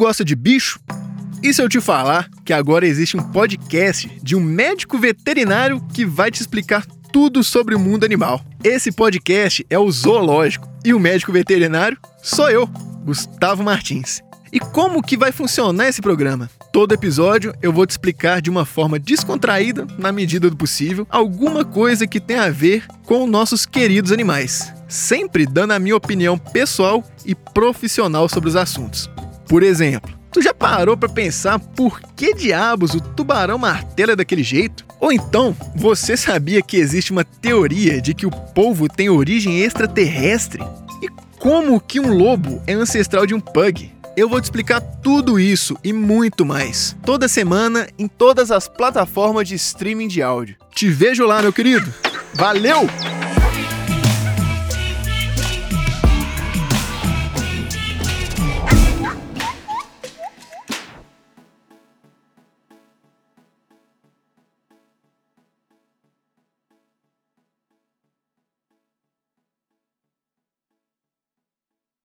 gosta de bicho? E se eu te falar que agora existe um podcast de um médico veterinário que vai te explicar tudo sobre o mundo animal? Esse podcast é o Zoológico e o médico veterinário sou eu, Gustavo Martins. E como que vai funcionar esse programa? Todo episódio eu vou te explicar de uma forma descontraída, na medida do possível, alguma coisa que tem a ver com nossos queridos animais, sempre dando a minha opinião pessoal e profissional sobre os assuntos. Por exemplo, tu já parou para pensar por que diabos o tubarão martela é daquele jeito? Ou então, você sabia que existe uma teoria de que o polvo tem origem extraterrestre? E como que um lobo é ancestral de um pug? Eu vou te explicar tudo isso e muito mais. Toda semana em todas as plataformas de streaming de áudio. Te vejo lá, meu querido. Valeu!